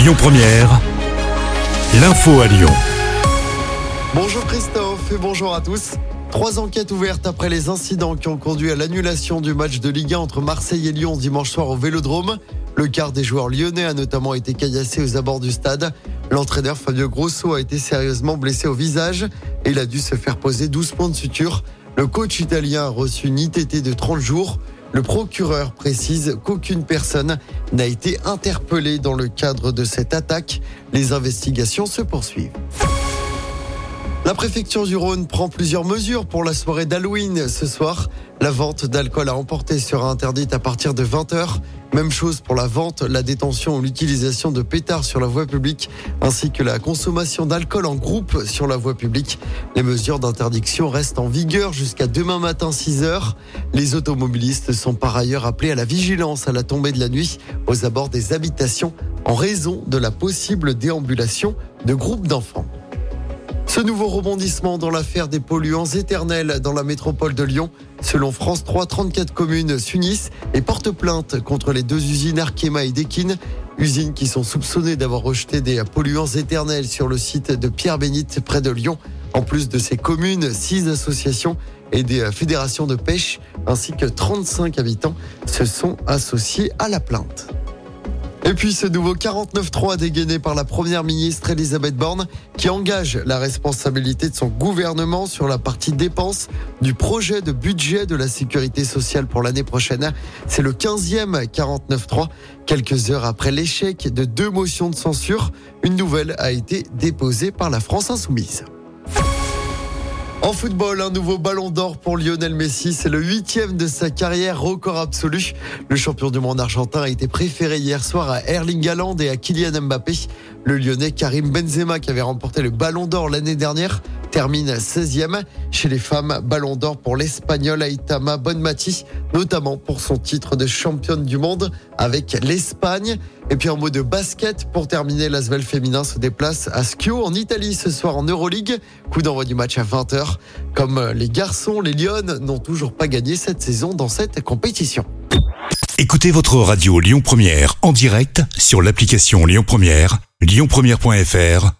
Lyon Première, l'info à Lyon. Bonjour Christophe et bonjour à tous. Trois enquêtes ouvertes après les incidents qui ont conduit à l'annulation du match de Ligue 1 entre Marseille et Lyon dimanche soir au Vélodrome. Le quart des joueurs lyonnais a notamment été caillassé aux abords du stade. L'entraîneur Fabio Grosso a été sérieusement blessé au visage et il a dû se faire poser 12 points de suture. Le coach italien a reçu une ITT de 30 jours. Le procureur précise qu'aucune personne n'a été interpellée dans le cadre de cette attaque. Les investigations se poursuivent. La préfecture du Rhône prend plusieurs mesures pour la soirée d'Halloween ce soir. La vente d'alcool à emporter sera interdite à partir de 20h. Même chose pour la vente, la détention ou l'utilisation de pétards sur la voie publique, ainsi que la consommation d'alcool en groupe sur la voie publique. Les mesures d'interdiction restent en vigueur jusqu'à demain matin 6h. Les automobilistes sont par ailleurs appelés à la vigilance à la tombée de la nuit aux abords des habitations en raison de la possible déambulation de groupes d'enfants. Ce nouveau rebondissement dans l'affaire des polluants éternels dans la métropole de Lyon. Selon France 3, 34 communes s'unissent et portent plainte contre les deux usines Arkema et Dekin. Usines qui sont soupçonnées d'avoir rejeté des polluants éternels sur le site de Pierre-Bénite près de Lyon. En plus de ces communes, six associations et des fédérations de pêche ainsi que 35 habitants se sont associés à la plainte. Et puis ce nouveau 49-3 dégainé par la première ministre Elisabeth Borne qui engage la responsabilité de son gouvernement sur la partie dépenses du projet de budget de la sécurité sociale pour l'année prochaine. C'est le 15e 49-3. Quelques heures après l'échec de deux motions de censure, une nouvelle a été déposée par la France insoumise. En football, un nouveau ballon d'or pour Lionel Messi. C'est le huitième de sa carrière, record absolu. Le champion du monde argentin a été préféré hier soir à Erling Haaland et à Kylian Mbappé. Le lyonnais Karim Benzema, qui avait remporté le ballon d'or l'année dernière, termine 16e. Chez les femmes, ballon d'or pour l'Espagnol Aitama Bonmati, notamment pour son titre de championne du monde avec l'Espagne. Et puis en mot de basket, pour terminer, l'Asvel féminin se déplace à Schio en Italie ce soir en Euroleague. Coup d'envoi du match à 20h. Comme les garçons, les Lyonnes n'ont toujours pas gagné cette saison dans cette compétition. Écoutez votre radio Lyon Première en direct sur l'application Lyon Première, lyonpremière.fr